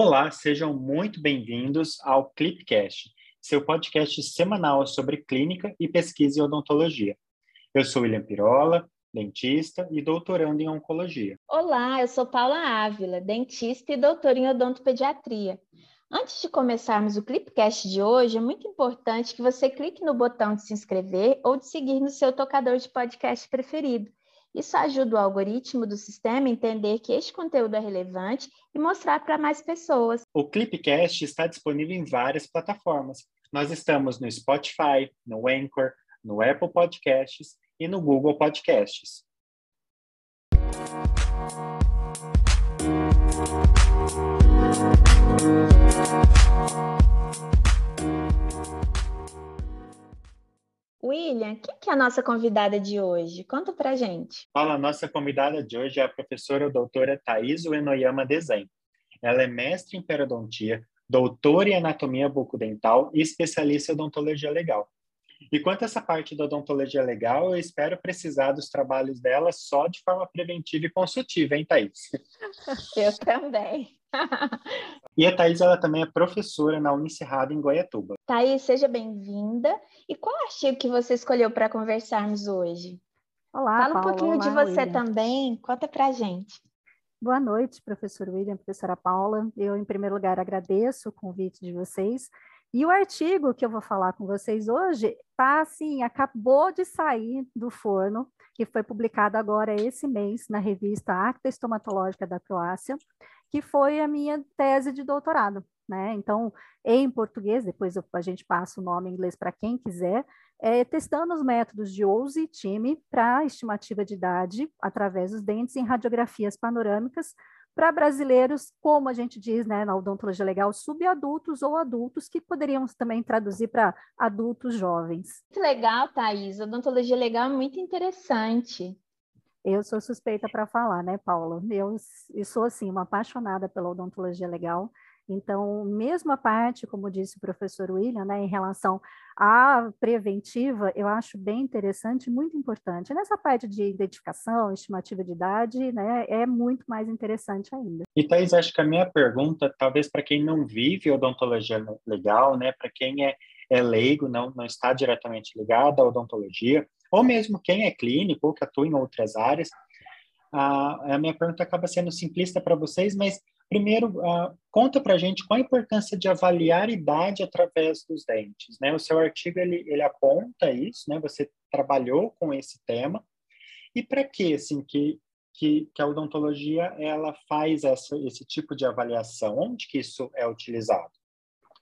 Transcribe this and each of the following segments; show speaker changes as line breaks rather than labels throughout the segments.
Olá, sejam muito bem-vindos ao Clipcast, seu podcast semanal sobre clínica e pesquisa em odontologia. Eu sou William Pirola, dentista e doutorando em oncologia.
Olá, eu sou Paula Ávila, dentista e doutora em odontopediatria. Antes de começarmos o Clipcast de hoje, é muito importante que você clique no botão de se inscrever ou de seguir no seu tocador de podcast preferido. Isso ajuda o algoritmo do sistema a entender que este conteúdo é relevante e mostrar para mais pessoas.
O Clipcast está disponível em várias plataformas. Nós estamos no Spotify, no Anchor, no Apple Podcasts e no Google Podcasts.
William, quem que é a nossa convidada de hoje? Conta pra gente.
Fala, a nossa convidada de hoje é a professora doutora Thais Uenoyama Desenho. Ela é mestre em periodontia, doutora em anatomia bucodental e especialista em odontologia legal. E quanto a essa parte da odontologia legal, eu espero precisar dos trabalhos dela só de forma preventiva e consultiva, hein, Thaís?
Eu também.
E a Thaís, ela também é professora na Unicerrado em Goiatuba.
Thaís, seja bem-vinda. E qual artigo que você escolheu para conversarmos hoje?
Olá,
Fala um
Paula.
pouquinho
Olá,
de você
William.
também, conta para gente.
Boa noite, professor William, professora Paula. Eu, em primeiro lugar, agradeço o convite de vocês. E o artigo que eu vou falar com vocês hoje tá assim, acabou de sair do forno, que foi publicado agora esse mês na revista Acta Estomatológica da Croácia, que foi a minha tese de doutorado, né? Então, em português, depois eu, a gente passa o nome em inglês para quem quiser, é, testando os métodos de OUSE e TIME para estimativa de idade através dos dentes em radiografias panorâmicas para brasileiros, como a gente diz né, na odontologia legal, subadultos ou adultos, que poderíamos também traduzir para adultos jovens.
Que legal, Thaís. Odontologia legal é muito interessante.
Eu sou suspeita para falar, né, Paula? Eu, eu sou, assim, uma apaixonada pela odontologia legal. Então, mesmo a parte, como disse o professor William, né, em relação à preventiva, eu acho bem interessante, muito importante. Nessa parte de identificação, estimativa de idade, né, é muito mais interessante ainda.
E, Thais, acho que a minha pergunta, talvez para quem não vive odontologia legal, né, para quem é, é leigo, não, não está diretamente ligado à odontologia, ou mesmo quem é clínico ou que atua em outras áreas, a, a minha pergunta acaba sendo simplista para vocês, mas primeiro, uh, conta para a gente qual a importância de avaliar idade através dos dentes, né? O seu artigo, ele, ele aponta isso, né? Você trabalhou com esse tema, e para que, assim, que, que, que, a odontologia, ela faz essa, esse tipo de avaliação? Onde que isso é utilizado?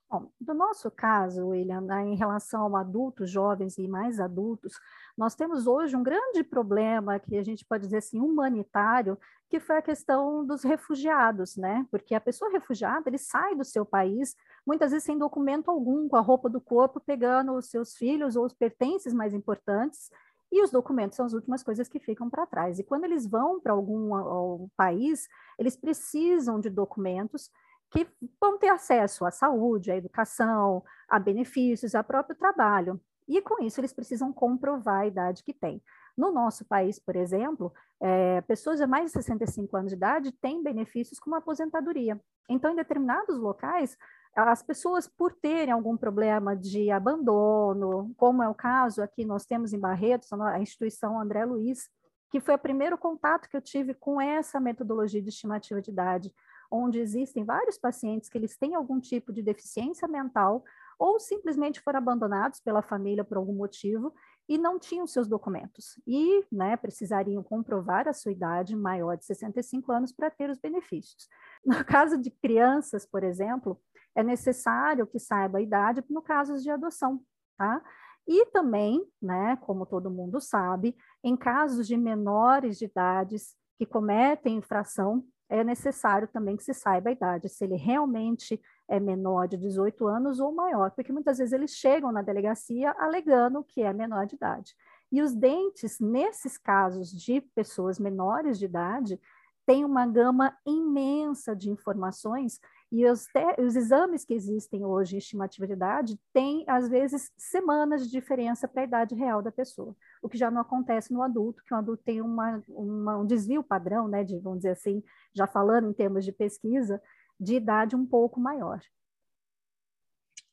Bom, no nosso caso, William, né, em relação a adultos, jovens e mais adultos, nós temos hoje um grande problema que a gente pode dizer assim humanitário, que foi a questão dos refugiados, né? Porque a pessoa refugiada ele sai do seu país muitas vezes sem documento algum, com a roupa do corpo, pegando os seus filhos ou os pertences mais importantes. E os documentos são as últimas coisas que ficam para trás. E quando eles vão para algum, algum país, eles precisam de documentos que vão ter acesso à saúde, à educação, a benefícios, ao próprio trabalho. E com isso eles precisam comprovar a idade que têm. No nosso país, por exemplo, é, pessoas de mais de 65 anos de idade têm benefícios como aposentadoria. Então, em determinados locais, as pessoas, por terem algum problema de abandono, como é o caso aqui, nós temos em Barretos, a instituição André Luiz, que foi o primeiro contato que eu tive com essa metodologia de estimativa de idade, onde existem vários pacientes que eles têm algum tipo de deficiência mental ou simplesmente foram abandonados pela família por algum motivo e não tinham seus documentos e né, precisariam comprovar a sua idade maior de 65 anos para ter os benefícios. No caso de crianças, por exemplo, é necessário que saiba a idade no caso de adoção, tá? E também, né, como todo mundo sabe, em casos de menores de idades que cometem infração, é necessário também que se saiba a idade, se ele realmente é menor de 18 anos ou maior, porque muitas vezes eles chegam na delegacia alegando que é menor de idade. E os dentes, nesses casos de pessoas menores de idade, têm uma gama imensa de informações e os, os, exames que existem hoje em estimativa de idade têm, às vezes, semanas de diferença para a idade real da pessoa, o que já não acontece no adulto, que o adulto tem uma, uma, um desvio padrão, né, de, vamos dizer assim, já falando em termos de pesquisa, de idade um pouco maior.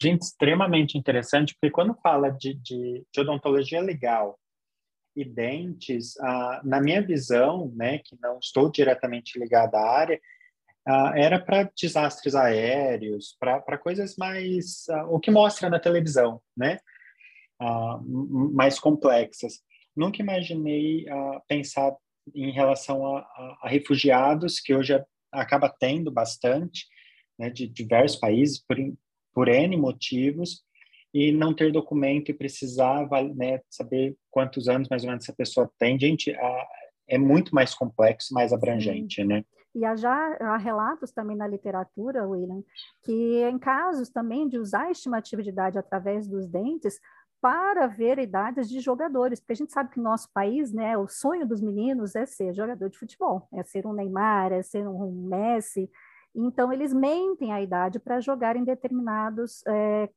Gente, extremamente interessante, porque quando fala de, de, de odontologia legal e dentes, ah, na minha visão, né, que não estou diretamente ligada à área, ah, era para desastres aéreos, para coisas mais ah, o que mostra na televisão, né, ah, mais complexas. Nunca imaginei pensar em relação a, a, a, refugiados que hoje acaba tendo bastante, né, de diversos países por, por N motivos e não ter documento e precisar né, saber quantos anos mais ou menos essa pessoa tem. Gente, é muito mais complexo, mais abrangente, né?
E há já há relatos também na literatura, William, que em casos também de usar a estimativa de idade através dos dentes para ver idades de jogadores, porque a gente sabe que no nosso país, né, o sonho dos meninos é ser jogador de futebol, é ser um Neymar, é ser um Messi, então, eles mentem a idade para jogar em determinados é,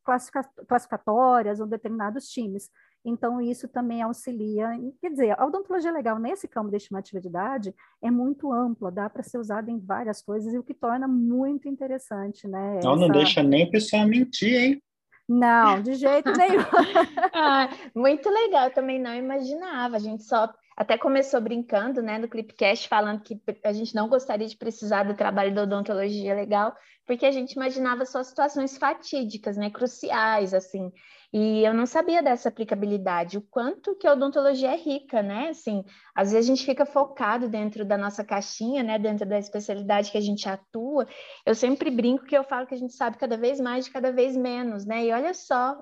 classificatórias ou determinados times. Então, isso também auxilia. Quer dizer, a odontologia legal nesse campo da estimativa de idade é muito ampla, dá para ser usada em várias coisas, e o que torna muito interessante, né?
Não, Essa... não deixa nem a pessoa mentir, hein?
Não, de jeito nenhum.
ah, muito legal, também não imaginava. A gente só até começou brincando, né, no Clipcast, falando que a gente não gostaria de precisar do trabalho da odontologia legal, porque a gente imaginava só situações fatídicas, né, cruciais, assim. E eu não sabia dessa aplicabilidade, o quanto que a odontologia é rica, né? Assim, às vezes a gente fica focado dentro da nossa caixinha, né, dentro da especialidade que a gente atua. Eu sempre brinco que eu falo que a gente sabe cada vez mais de cada vez menos, né? E olha só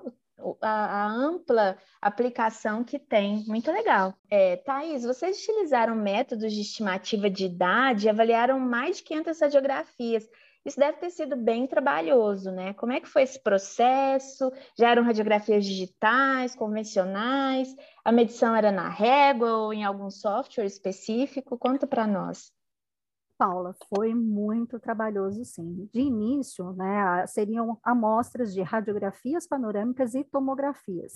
a, a, ampla aplicação que tem. Muito legal. É, Thaís, vocês utilizaram métodos de estimativa de idade e avaliaram mais de 500 radiografias. Isso deve ter sido bem trabalhoso, né? Como é que foi esse processo? Já eram radiografias digitais, convencionais? A medição era na régua ou em algum software específico? Conta para nós.
Paula, foi muito trabalhoso, sim. De início, né, seriam amostras de radiografias panorâmicas e tomografias.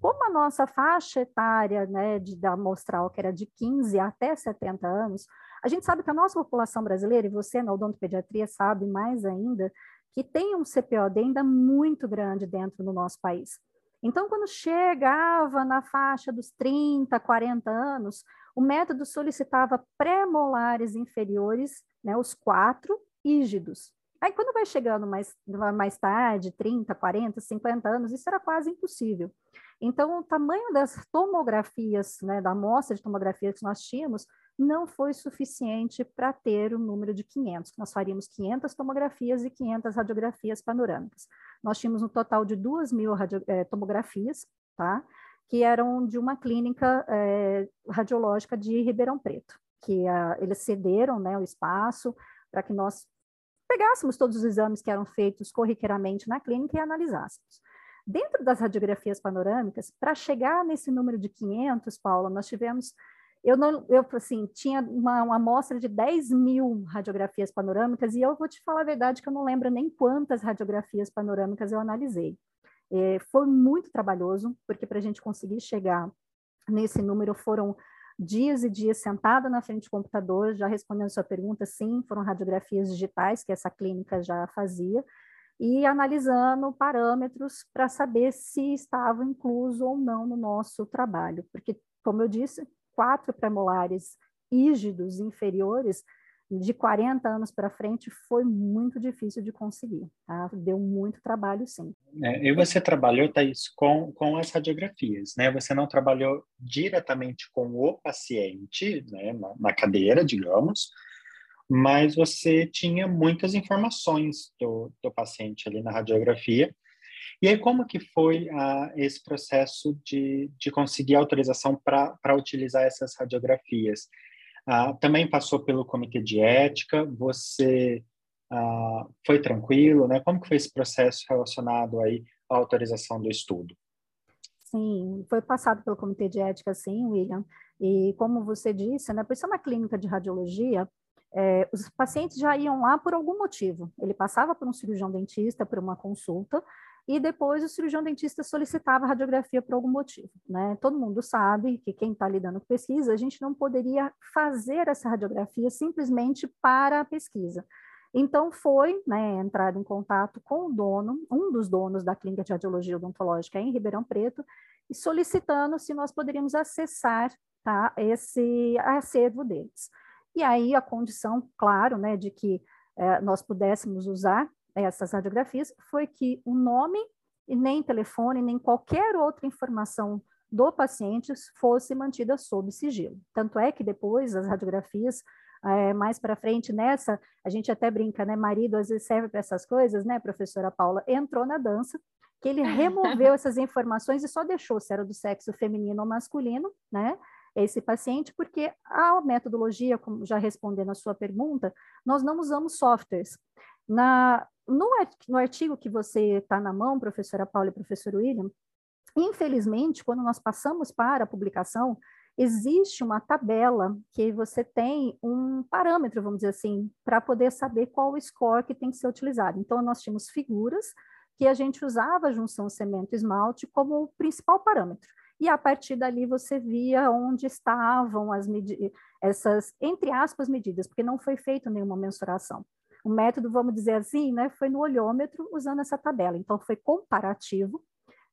Como a nossa faixa etária né, de, da amostral, que era de 15 até 70 anos, a gente sabe que a nossa população brasileira, e você na odontopediatria sabe mais ainda, que tem um CPOD ainda muito grande dentro do nosso país. Então, quando chegava na faixa dos 30, 40 anos, o método solicitava pré-molares inferiores, né, os quatro rígidos. Aí, quando vai chegando mais, mais tarde, 30, 40, 50 anos, isso era quase impossível. Então, o tamanho das tomografias, né, da amostra de tomografia que nós tínhamos, não foi suficiente para ter o número de 500. Nós faríamos 500 tomografias e 500 radiografias panorâmicas. Nós tínhamos um total de 2 mil é, tomografias, tá? que eram de uma clínica é, radiológica de Ribeirão Preto, que a, eles cederam né, o espaço para que nós pegássemos todos os exames que eram feitos corriqueiramente na clínica e analisássemos. Dentro das radiografias panorâmicas, para chegar nesse número de 500, Paula, nós tivemos eu não, eu assim, tinha uma, uma amostra de 10 mil radiografias panorâmicas e eu vou te falar a verdade que eu não lembro nem quantas radiografias panorâmicas eu analisei. É, foi muito trabalhoso, porque para a gente conseguir chegar nesse número foram dias e dias sentada na frente do computador, já respondendo sua pergunta, sim, foram radiografias digitais que essa clínica já fazia, e analisando parâmetros para saber se estava incluso ou não no nosso trabalho, porque, como eu disse, quatro premolares rígidos inferiores, de 40 anos para frente, foi muito difícil de conseguir. Tá? Deu muito trabalho, sim.
É, e você trabalhou, Thaís, com, com as radiografias, né? Você não trabalhou diretamente com o paciente, né, na, na cadeira, digamos, mas você tinha muitas informações do, do paciente ali na radiografia e aí, como que foi ah, esse processo de, de conseguir autorização para utilizar essas radiografias? Ah, também passou pelo comitê de ética, você ah, foi tranquilo, né? Como que foi esse processo relacionado aí à autorização do estudo?
Sim, foi passado pelo comitê de ética, sim, William. E como você disse, né, por ser uma clínica de radiologia, é, os pacientes já iam lá por algum motivo. Ele passava por um cirurgião dentista, por uma consulta, e depois o cirurgião dentista solicitava radiografia por algum motivo. Né? Todo mundo sabe que quem está lidando com pesquisa, a gente não poderia fazer essa radiografia simplesmente para a pesquisa. Então, foi né, entrado em contato com o dono, um dos donos da clínica de radiologia odontológica em Ribeirão Preto, e solicitando se nós poderíamos acessar tá, esse acervo deles. E aí a condição, claro, né, de que eh, nós pudéssemos usar essas radiografias foi que o nome e nem telefone, nem qualquer outra informação do paciente fosse mantida sob sigilo. Tanto é que depois as radiografias é, mais para frente nessa, a gente até brinca, né? Marido às vezes serve para essas coisas, né, professora Paula? Entrou na dança, que ele removeu essas informações e só deixou se era do sexo feminino ou masculino, né? Esse paciente, porque a metodologia, como já respondendo a sua pergunta, nós não usamos softwares. Na, no, artigo que você está na mão, professora Paula e professor William, infelizmente, quando nós passamos para a publicação, existe uma tabela que você tem um parâmetro, vamos dizer assim, para poder saber qual o score que tem que ser utilizado. Então, nós tínhamos figuras que a gente usava a junção cemento-esmalte como o principal parâmetro. E a partir dali você via onde estavam as essas, entre aspas, medidas, porque não foi feita nenhuma mensuração. O método, vamos dizer assim, né, foi no olhômetro usando essa tabela. Então, foi comparativo,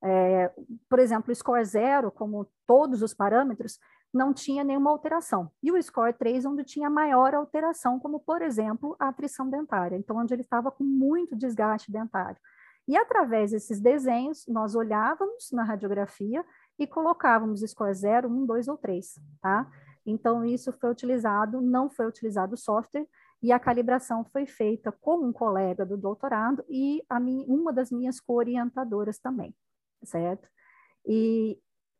é, por exemplo, o score zero, como todos os parâmetros, não tinha nenhuma alteração. E o score 3, onde tinha maior alteração, como, por exemplo, a atrição dentária, então, onde ele estava com muito desgaste dentário. E através desses desenhos, nós olhávamos na radiografia e colocávamos score 0, 1, 2 ou 3, tá? Então, isso foi utilizado, não foi utilizado o software, e a calibração foi feita com um colega do doutorado e a minha, uma das minhas co-orientadoras também certo? E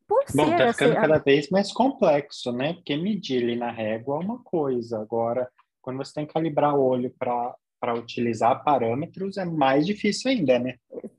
por Bom, ser... tá ficando assim, cada vez mais complexo, né? Porque medir ali na régua é uma coisa, agora, quando você tem que calibrar o olho para para utilizar parâmetros é mais difícil ainda, né?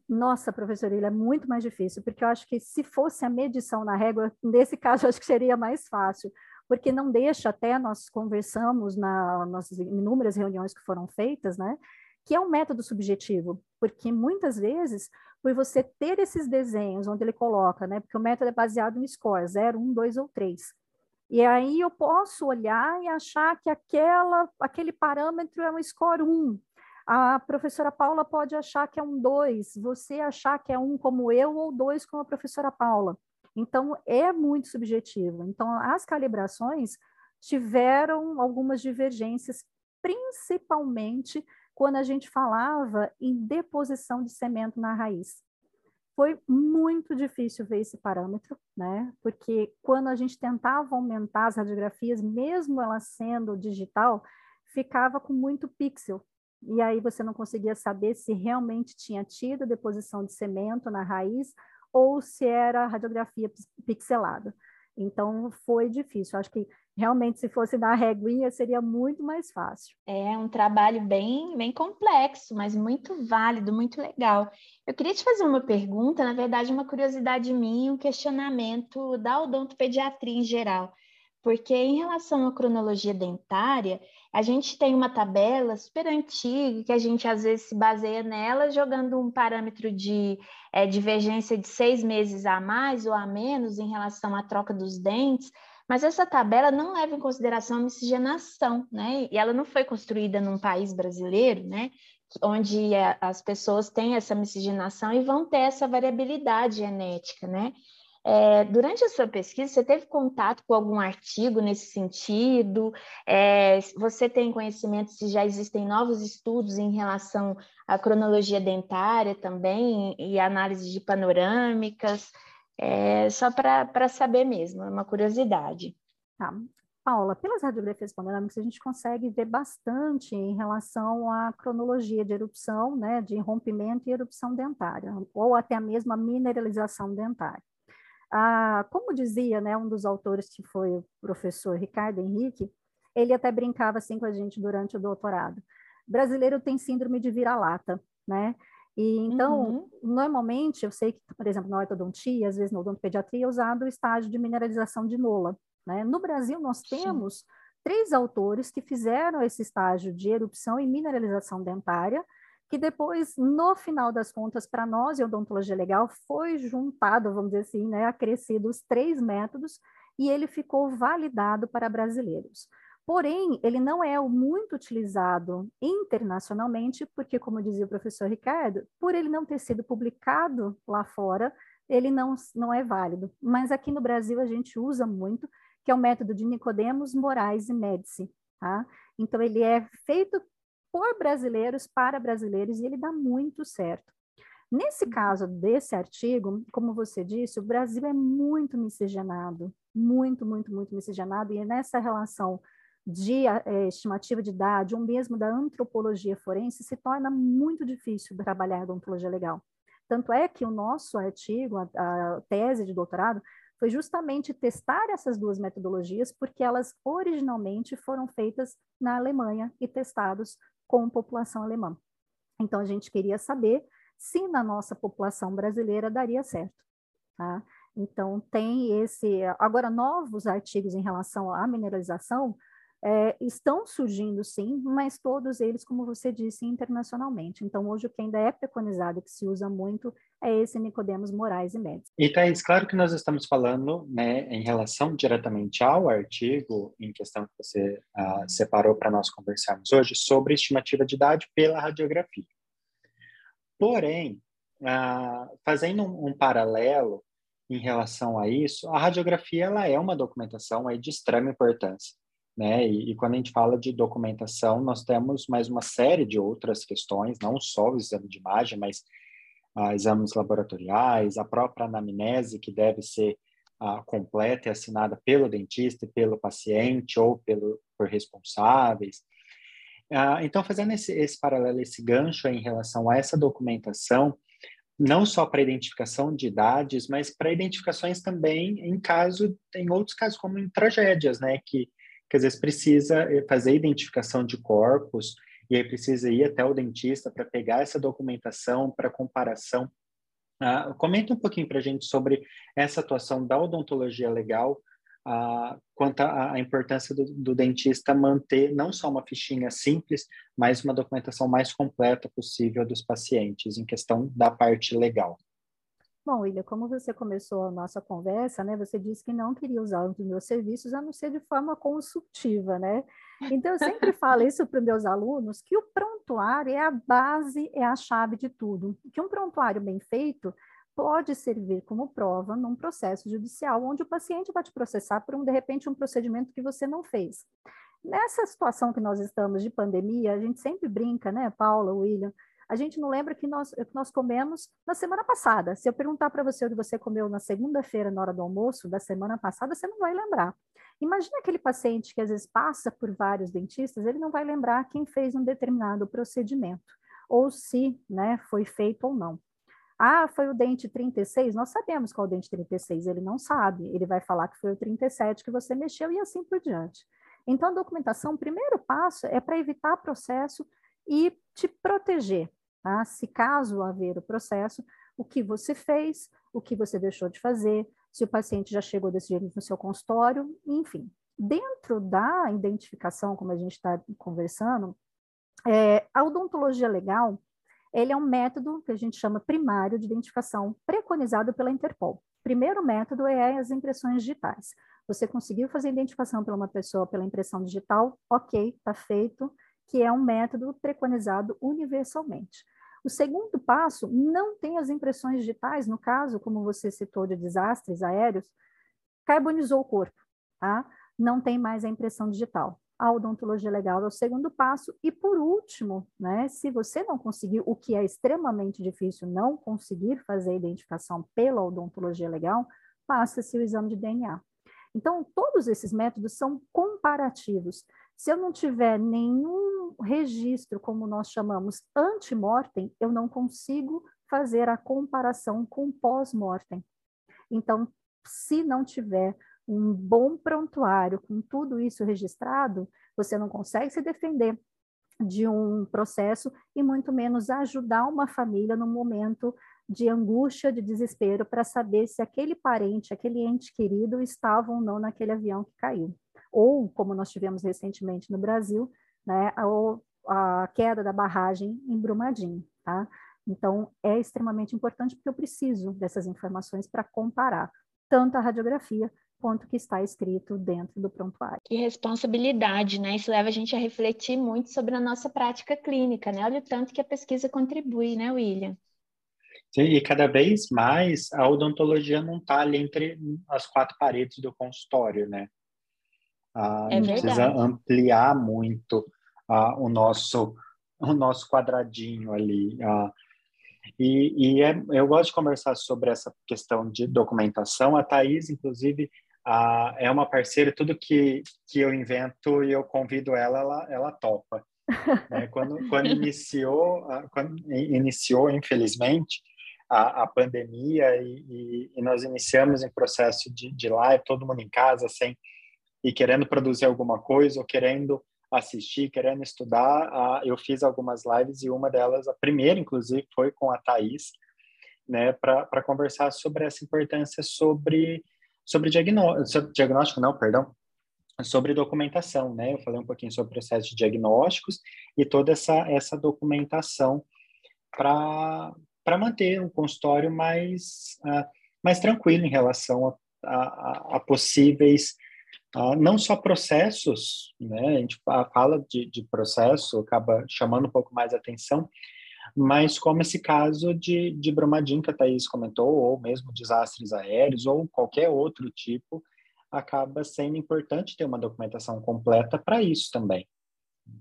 Nossa, professor, ele é muito mais difícil, porque eu acho que se fosse a medição na régua, nesse caso, eu acho que seria mais fácil, porque não deixa, até nós conversamos na, nas inúmeras reuniões que foram feitas, né, que é um método subjetivo, porque muitas vezes por você ter esses desenhos onde ele coloca, né? Porque o método é baseado em score, 0, 1, 2 ou 3. E aí eu posso olhar e achar que aquela, aquele parâmetro é um score 1. A professora Paula pode achar que é um 2, você achar que é um como eu ou dois como a professora Paula. Então, é muito subjetivo. Então, as calibrações tiveram algumas divergências, principalmente quando a gente falava em deposição de cimento na raiz. Foi muito difícil ver esse parâmetro, né? Porque quando a gente tentava aumentar as radiografias, mesmo ela sendo digital, ficava com muito pixel. E aí você não conseguia saber se realmente tinha tido deposição de cimento na raiz ou se era radiografia pixelada. Então foi difícil. Acho que realmente se fosse na reguinha seria muito mais fácil.
É um trabalho bem, bem complexo, mas muito válido, muito legal. Eu queria te fazer uma pergunta, na verdade uma curiosidade minha, um questionamento da odontopediatria em geral. Porque em relação à cronologia dentária, a gente tem uma tabela super antiga que a gente às vezes se baseia nela, jogando um parâmetro de é, divergência de seis meses a mais ou a menos em relação à troca dos dentes, mas essa tabela não leva em consideração a miscigenação, né? E ela não foi construída num país brasileiro, né? Onde é, as pessoas têm essa miscigenação e vão ter essa variabilidade genética, né? É, durante a sua pesquisa, você teve contato com algum artigo nesse sentido? É, você tem conhecimento se já existem novos estudos em relação à cronologia dentária também e análise de panorâmicas? É, só para saber mesmo, é uma curiosidade.
Tá. Paula, pelas radiografias panorâmicas, a gente consegue ver bastante em relação à cronologia de erupção, né, de rompimento e erupção dentária, ou até mesmo a mineralização dentária. Ah, como dizia né, um dos autores, que foi o professor Ricardo Henrique, ele até brincava assim com a gente durante o doutorado. Brasileiro tem síndrome de vira-lata, né? E então, uhum. normalmente, eu sei que, por exemplo, na ortodontia, às vezes na odontopediatria, é usado o estágio de mineralização de mola. Né? No Brasil, nós temos Sim. três autores que fizeram esse estágio de erupção e mineralização dentária, que depois, no final das contas, para nós, em odontologia legal, foi juntado, vamos dizer assim, né, acrescido os três métodos, e ele ficou validado para brasileiros. Porém, ele não é muito utilizado internacionalmente, porque, como dizia o professor Ricardo, por ele não ter sido publicado lá fora, ele não, não é válido. Mas aqui no Brasil a gente usa muito, que é o método de Nicodemos, Moraes e Médici. Tá? Então, ele é feito por brasileiros, para brasileiros, e ele dá muito certo. Nesse caso desse artigo, como você disse, o Brasil é muito miscigenado, muito, muito, muito miscigenado, e nessa relação de é, estimativa de idade, ou mesmo da antropologia forense, se torna muito difícil trabalhar a odontologia legal. Tanto é que o nosso artigo, a, a tese de doutorado, foi justamente testar essas duas metodologias, porque elas originalmente foram feitas na Alemanha e testados com população alemã. Então, a gente queria saber se na nossa população brasileira daria certo. Tá? Então, tem esse. Agora, novos artigos em relação à mineralização é, estão surgindo sim, mas todos eles, como você disse, internacionalmente. Então, hoje o que ainda é preconizado, que se usa muito, é esse Nicodemos Moraes e Médici.
E Thaís, claro que nós estamos falando né, em relação diretamente ao artigo em questão que você uh, separou para nós conversarmos hoje, sobre estimativa de idade pela radiografia. Porém, uh, fazendo um, um paralelo em relação a isso, a radiografia ela é uma documentação aí de extrema importância né? E, e, quando a gente fala de documentação, nós temos mais uma série de outras questões, não só o exame de imagem, mas ah, exames laboratoriais, a própria anamnese, que deve ser ah, completa e assinada pelo dentista pelo paciente ou pelo, por responsáveis. Ah, então, fazendo esse, esse paralelo, esse gancho em relação a essa documentação, não só para identificação de idades, mas para identificações também em caso, em outros casos, como em tragédias, né, que que às vezes precisa eh, fazer identificação de corpos e aí precisa ir até o dentista para pegar essa documentação para comparação. Uh, comenta um pouquinho para a gente sobre essa atuação da odontologia legal, uh, quanto à importância do, do, dentista manter não só uma fichinha simples, mas uma documentação mais completa possível dos pacientes em questão da parte legal.
Bom, William, como você começou a nossa conversa, né? Você disse que não queria usar os meus serviços a não ser de forma consultiva, né? Então, eu sempre falo isso para os meus alunos, que o prontuário é a base, é a chave de tudo. Que um prontuário bem feito pode servir como prova num processo judicial, onde o paciente vai te processar por, um, de repente, um procedimento que você não fez. Nessa situação que nós estamos de pandemia, a gente sempre brinca, né, Paula, William, a gente não lembra que nós, que nós comemos na semana passada. Se eu perguntar para você o que você comeu na segunda-feira, na hora do almoço da semana passada, você não vai lembrar. Imagina aquele paciente que às vezes passa por vários dentistas, ele não vai lembrar quem fez um determinado procedimento, ou se né, foi feito ou não. Ah, foi o dente 36? Nós sabemos qual é o dente 36, ele não sabe, ele vai falar que foi o 37 que você mexeu e assim por diante. Então, a documentação, o primeiro passo é para evitar processo e te proteger, tá? se caso haver o processo, o que você fez, o que você deixou de fazer, se o paciente já chegou desse jeito no seu consultório, enfim. Dentro da identificação, como a gente está conversando, é, a odontologia legal, ele é um método que a gente chama primário de identificação, preconizado pela Interpol. Primeiro método é as impressões digitais. Você conseguiu fazer identificação para uma pessoa pela impressão digital, ok, está feito que é um método preconizado universalmente. O segundo passo não tem as impressões digitais, no caso, como você citou, de desastres aéreos, carbonizou o corpo, tá? Não tem mais a impressão digital. A odontologia legal é o segundo passo. E por último, né, se você não conseguir, o que é extremamente difícil, não conseguir fazer a identificação pela odontologia legal, passa-se o exame de DNA. Então, todos esses métodos são comparativos. Se eu não tiver nenhum registro, como nós chamamos, antemortem, eu não consigo fazer a comparação com pós-mortem. Então, se não tiver um bom prontuário com tudo isso registrado, você não consegue se defender de um processo e muito menos ajudar uma família no momento de angústia, de desespero para saber se aquele parente, aquele ente querido estava ou não naquele avião que caiu ou como nós tivemos recentemente no Brasil, né, a, a queda da barragem em Brumadinho, tá? Então, é extremamente importante porque eu preciso dessas informações para comparar tanto a radiografia quanto que está escrito dentro do prontuário.
Que responsabilidade, né? Isso leva a gente a refletir muito sobre a nossa prática clínica, né? Olha o tanto que a pesquisa contribui, né, William?
Sim, e cada vez mais a odontologia não está ali entre as quatro paredes do consultório, né? Ah,
é
a gente precisa ampliar muito ah, o nosso o nosso quadradinho ali. Ah, e, e é, eu gosto de conversar sobre essa questão de documentação. A Thais, inclusive, é uma parceira, tudo que, que eu invento e eu convido ela, ela, ela topa. É, quando, quando iniciou, quando iniciou, infelizmente, a, a pandemia e, e, e, nós iniciamos em processo de, de live, todo mundo em casa, sem e querendo produzir alguma coisa ou querendo assistir, querendo estudar, eu fiz algumas lives e uma delas, a primeira, inclusive, foi com a Thais, né, para conversar sobre essa importância sobre, sobre, diagnóstico, não, perdão, sobre documentação, né? Eu falei um pouquinho sobre o processo de diagnósticos e toda essa, essa documentação para manter um consultório mais, uh, mais tranquilo em relação a, a, a possíveis ah, não só processos, né? A gente fala de, de processo, acaba chamando um pouco mais atenção, mas como esse caso de, de Brumadinho que a Thaís comentou, ou mesmo desastres aéreos, ou qualquer outro tipo, acaba sendo importante ter uma documentação completa para isso também.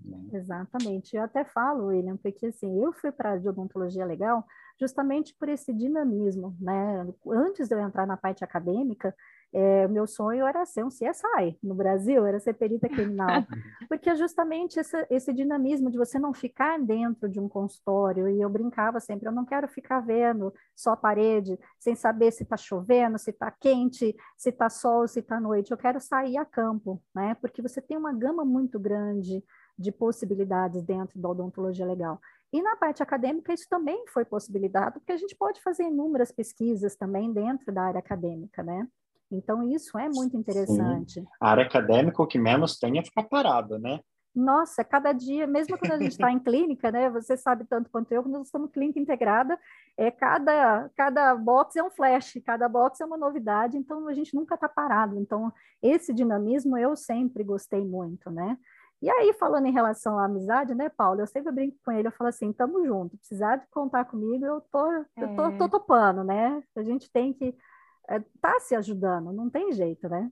Né? Exatamente. Eu até falo, William, porque assim, eu fui para a odontologia legal justamente por esse dinamismo, né? Antes de eu entrar na parte acadêmica, é, meu sonho era ser um CSI no Brasil, era ser perita criminal, porque é justamente esse, esse, dinamismo de você não ficar dentro de um consultório, e eu brincava sempre, eu não quero ficar vendo só a parede, sem saber se está chovendo, se está quente, se está sol, se está noite, eu quero sair a campo, né? Porque você tem uma gama muito grande de possibilidades dentro da odontologia legal. E na parte acadêmica, isso também foi possibilidade, porque a gente pode fazer inúmeras pesquisas também dentro da área acadêmica, né? Então, isso é muito interessante. Sim.
A área acadêmica, o que menos tem é ficar parado, né?
Nossa, cada dia, mesmo quando a gente está em clínica, né? Você sabe tanto quanto eu, quando nós estamos clínica integrada, é cada, cada box é um flash, cada box é uma novidade, então a gente nunca está parado. Então, esse dinamismo eu sempre gostei muito, né? E aí, falando em relação à amizade, né, Paulo? Eu sempre brinco com ele, eu falo assim, tamo junto, precisar de contar comigo, eu tô, é. eu tô, tô é. topando, né? A gente tem que está é, se ajudando, não tem jeito, né?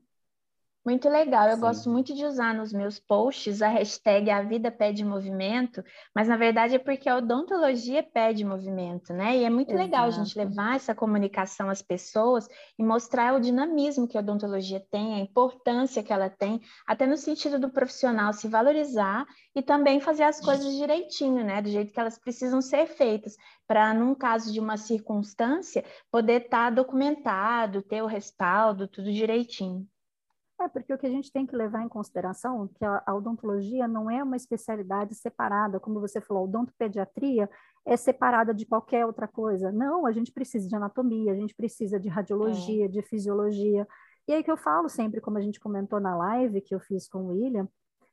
Muito legal, eu Sim. gosto muito de usar nos meus posts a hashtag A Vida Pede Movimento, mas na verdade é porque a odontologia pede movimento, né? E é muito Exato. legal a gente levar essa comunicação às pessoas e mostrar o dinamismo que a odontologia tem, a importância que ela tem, até no sentido do profissional se valorizar e também fazer as coisas direitinho, né? Do jeito que elas precisam ser feitas, para, num caso de uma circunstância, poder estar tá documentado, ter o respaldo, tudo direitinho.
É, porque o que a gente tem que levar em consideração é que a, odontologia não é uma especialidade separada, como você falou, odontopediatria é separada de qualquer outra coisa. Não, a gente precisa de anatomia, a gente precisa de radiologia, é. de fisiologia. E aí que eu falo sempre, como a gente comentou na live que eu fiz com o William,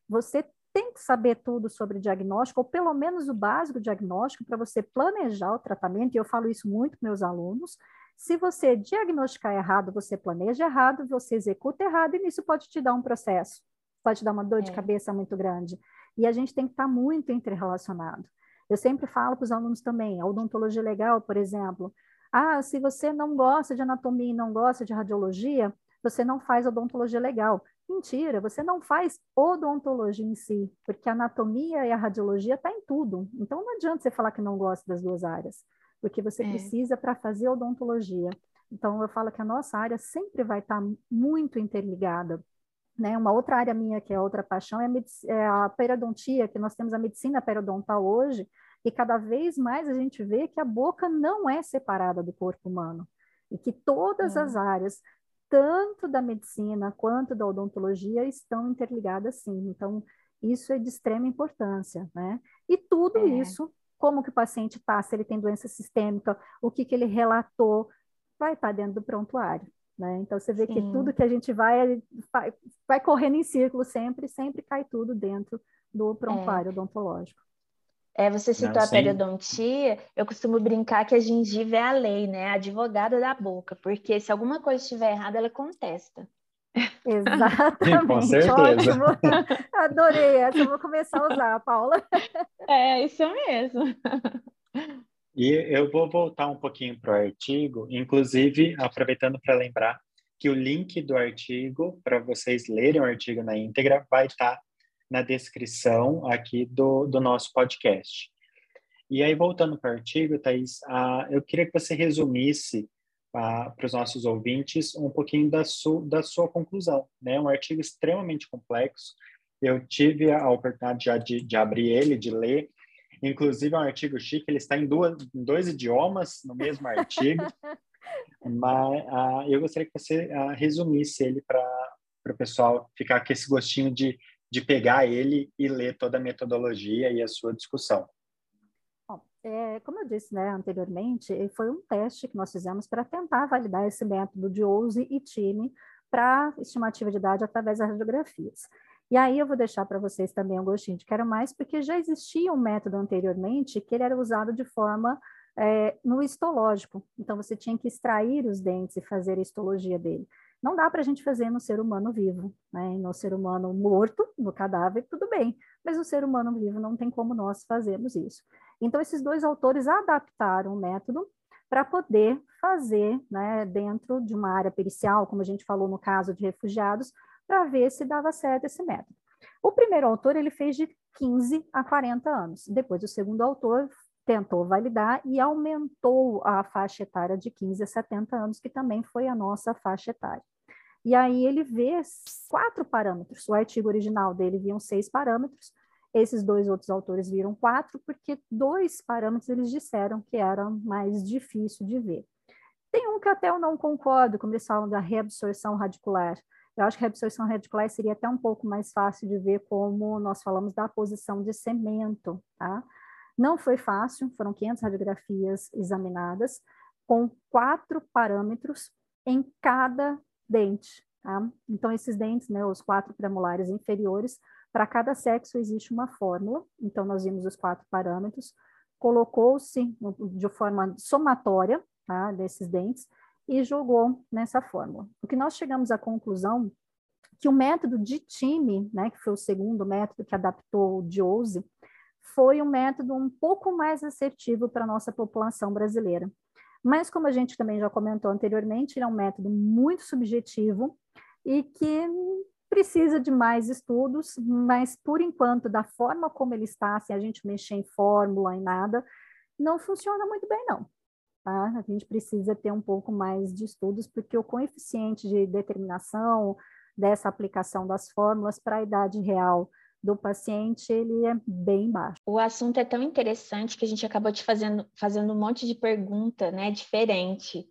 você tem que saber tudo sobre diagnóstico, ou pelo menos o básico diagnóstico, para você planejar o tratamento, e eu falo isso muito com meus alunos, se você diagnosticar errado, você planeja errado, você executa errado, e isso pode te dar um processo, pode te dar uma dor é. de cabeça muito grande. E a gente tem que estar muito interrelacionado. Eu sempre falo para os alunos também, a odontologia legal, por exemplo, ah, se você não gosta de anatomia e não gosta de radiologia, você não faz odontologia legal. Mentira, você não faz odontologia em si, porque a anatomia e a radiologia está em tudo. Então não adianta você falar que não gosta das duas áreas porque você é. precisa para fazer odontologia. Então, eu falo que a nossa área sempre vai estar tá muito interligada. Né? Uma outra área minha, que é outra paixão, é a, é a periodontia, que nós temos a medicina periodontal hoje, e cada vez mais a gente vê que a boca não é separada do corpo humano, e que todas é. as áreas, tanto da medicina quanto da odontologia, estão interligadas sim. Então, isso é de extrema importância, né? E tudo é. isso como que o paciente está, se ele tem doença sistêmica, o que, que ele relatou, vai estar tá dentro do prontuário. Né? Então, você vê Sim. que tudo que a gente vai, vai, vai correndo em círculo sempre, sempre cai tudo dentro do prontuário é. odontológico.
É, você citou Não, a periodontia, eu costumo brincar que a gengiva é a lei, né? A advogada da boca, porque se alguma coisa estiver errada, ela contesta.
Exatamente. Com certeza. Ótimo. Adorei essa, eu vou começar a usar, Paula.
É, isso mesmo.
E eu vou voltar um pouquinho para o artigo, inclusive aproveitando para lembrar que o link do artigo, para vocês lerem o artigo na íntegra, vai estar tá na descrição aqui do, do nosso podcast. E aí, voltando para o artigo, Thaís, uh, eu queria que você resumisse para os nossos ouvintes um pouquinho da, su, da sua conclusão. Né? Um artigo extremamente complexo. Eu tive a oportunidade já de, de abrir ele, de ler. Inclusive, é um artigo chique, ele está em, duas, em dois idiomas no mesmo artigo. Mas uh, eu gostaria que você uh, resumisse ele para o pessoal ficar com esse gostinho de, de pegar ele e ler toda a metodologia e a sua discussão.
É, como eu disse né, anteriormente, foi um teste que nós fizemos para tentar validar esse método de OUSE e TIME para estimativa de idade através das radiografias. E aí eu vou deixar para vocês também um gostinho de quero mais, porque já existia um método anteriormente que ele era usado de forma é, no histológico. Então, você tinha que extrair os dentes e fazer a histologia dele. Não dá para a gente fazer no ser humano vivo, né? No ser humano morto, no cadáver, tudo bem, mas no ser humano vivo não tem como nós fazermos isso. Então, esses dois autores adaptaram o método para poder fazer, né, dentro de uma área pericial, como a gente falou no caso de refugiados, para ver se dava certo esse método. O primeiro autor ele fez de 15 a 40 anos. Depois, o segundo autor tentou validar e aumentou a faixa etária de 15 a 70 anos, que também foi a nossa faixa etária. E aí ele vê quatro parâmetros. O artigo original dele viam seis parâmetros, esses dois outros autores viram quatro, porque dois parâmetros eles disseram que era mais difícil de ver. Tem um que até eu não concordo, como eles falam da reabsorção radicular. Eu acho que a reabsorção radicular seria até um pouco mais fácil de ver, como nós falamos da posição de cemento, tá? Não foi fácil, foram 500 radiografias examinadas, com quatro parâmetros em cada dente. Tá? Então, esses dentes, né, os quatro premolares inferiores, para cada sexo existe uma fórmula. Então, nós vimos os quatro parâmetros, colocou-se de forma somatória tá, desses dentes e jogou nessa fórmula. O que nós chegamos à conclusão que o método de time, né, que foi o segundo método que adaptou o Diose, foi um método um pouco mais assertivo para a nossa população brasileira. Mas, como a gente também já comentou anteriormente, ele é um método muito subjetivo e que precisa de mais estudos, mas por enquanto, da forma como ele está, sem a gente mexer em fórmula e nada, não funciona muito bem, não. Tá? A gente precisa ter um pouco mais de estudos, porque o coeficiente de determinação dessa aplicação das fórmulas para a idade real do paciente, ele é bem baixo.
O assunto é tão interessante que a gente acabou te fazendo, fazendo um monte de pergunta, né, diferente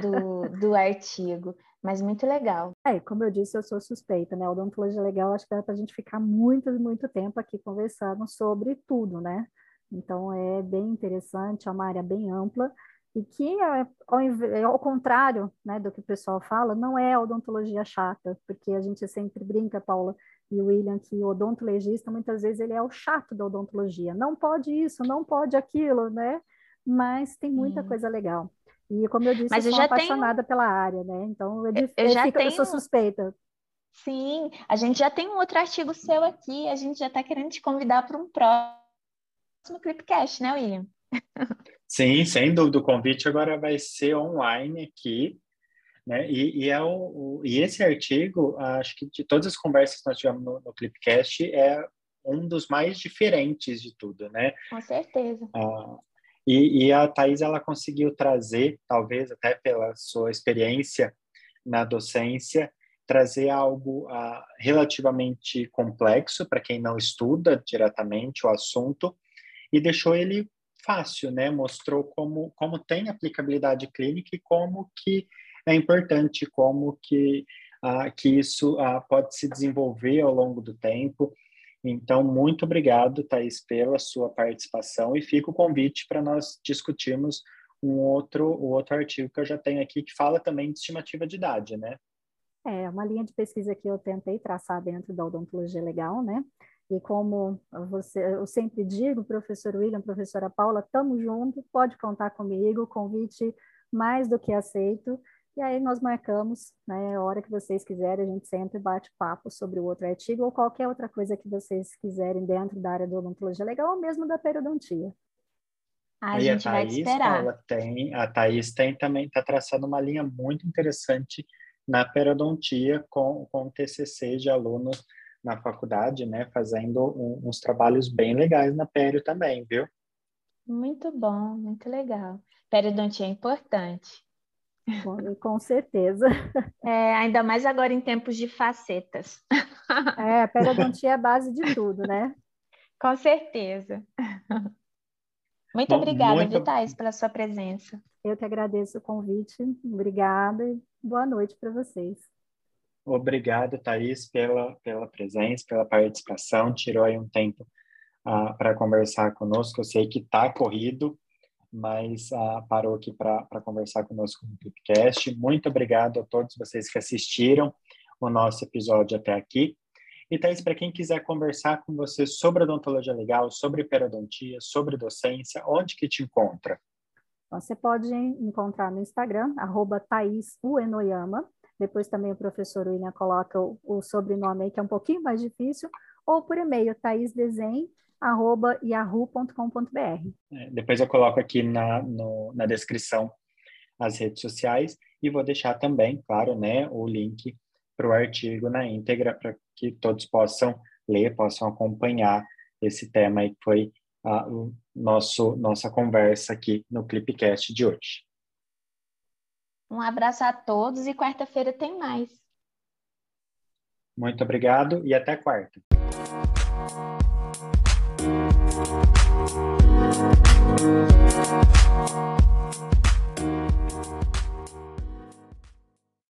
do, do artigo, mas muito legal.
É, como eu disse, eu sou suspeita, né, odontologia legal, acho que dá para a gente ficar muito, muito tempo aqui conversando sobre tudo, né, então é bem interessante, é uma área bem ampla, e que, é, ao, ao, contrário né, do que o pessoal fala, não é odontologia chata, porque a gente sempre brinca, Paula, e o William, que o odontologista, muitas vezes ele é o chato da odontologia. Não pode isso, não pode aquilo, né? Mas tem muita coisa legal. E como eu disse, Mas eu, eu sou apaixonada tenho... pela área, né? Então eu, eu, já fico, tenho... eu sou suspeita.
Sim, a gente já tem um outro artigo seu aqui, a gente já está querendo te convidar para um próximo Clipcast, né, William?
Sim, sem dúvida. O convite agora vai ser online aqui. Né? E, e, é o, o, e esse artigo, acho que de todas as conversas que nós tivemos no, no Clipcast, é um dos mais diferentes de tudo, né?
Com certeza.
Ah, e, e, a Thais, ela conseguiu trazer, talvez até pela sua experiência na docência, trazer algo ah, relativamente complexo para quem não estuda diretamente o assunto e deixou ele fácil, né? Mostrou como, como tem aplicabilidade clínica e como que é importante como que, ah, que isso ah, pode se desenvolver ao longo do tempo. Então, muito obrigado, Thais, pela sua participação e fica o convite para nós discutirmos um outro, um outro artigo que eu já tenho aqui que fala também de estimativa de idade, né?
É, uma linha de pesquisa que eu tentei traçar dentro da odontologia legal, né? E como você, eu sempre digo, professor William, professora Paula, estamos juntos, pode contar comigo, convite mais do que aceito. E aí nós marcamos, né, a hora que vocês quiserem, a gente sempre bate papo sobre o outro artigo ou qualquer outra coisa que vocês quiserem dentro da área da odontologia legal ou mesmo da periodontia.
A Aí gente a Thaís, vai esperar.
Ela tem, a Thaís tem também, está traçando uma linha muito interessante na periodontia com, com TCC de alunos na faculdade, né, fazendo um, uns trabalhos bem legais na pério também, viu?
Muito bom, muito legal. Periodontia é importante.
Com, com certeza.
É, ainda mais agora em tempos de facetas.
É, a periodontia é a base de tudo, né?
Com certeza. Muito Bom, obrigada, muito... Vitais, pela sua presença.
Eu que agradeço o convite. Obrigada e boa noite para vocês.
Obrigado, Thaís, pela, pela presença, pela participação. Tirou aí um tempo uh, para conversar conosco. Eu sei que está corrido, mas uh, parou aqui para conversar conosco no Clipcast. Muito obrigado a todos vocês que assistiram o nosso episódio até aqui. E, Thaís, para quem quiser conversar com você sobre odontologia legal, sobre periodontia, sobre docência, onde que te encontra?
Você pode encontrar no Instagram, arroba Uenoyama. Depois também o professor William coloca o, o sobrenome aí, que é um pouquinho mais difícil, ou por e-mail, thaisdesen.yahoo.com.br.
É, depois eu coloco aqui na, no, na descrição as redes sociais e vou deixar também, claro, né, o link para o artigo na íntegra para que todos possam ler, possam acompanhar esse tema que foi a nosso, nossa conversa aqui no Clipcast de hoje.
Um abraço a todos e quarta-feira tem mais.
Muito obrigado e até quarta. Thank you.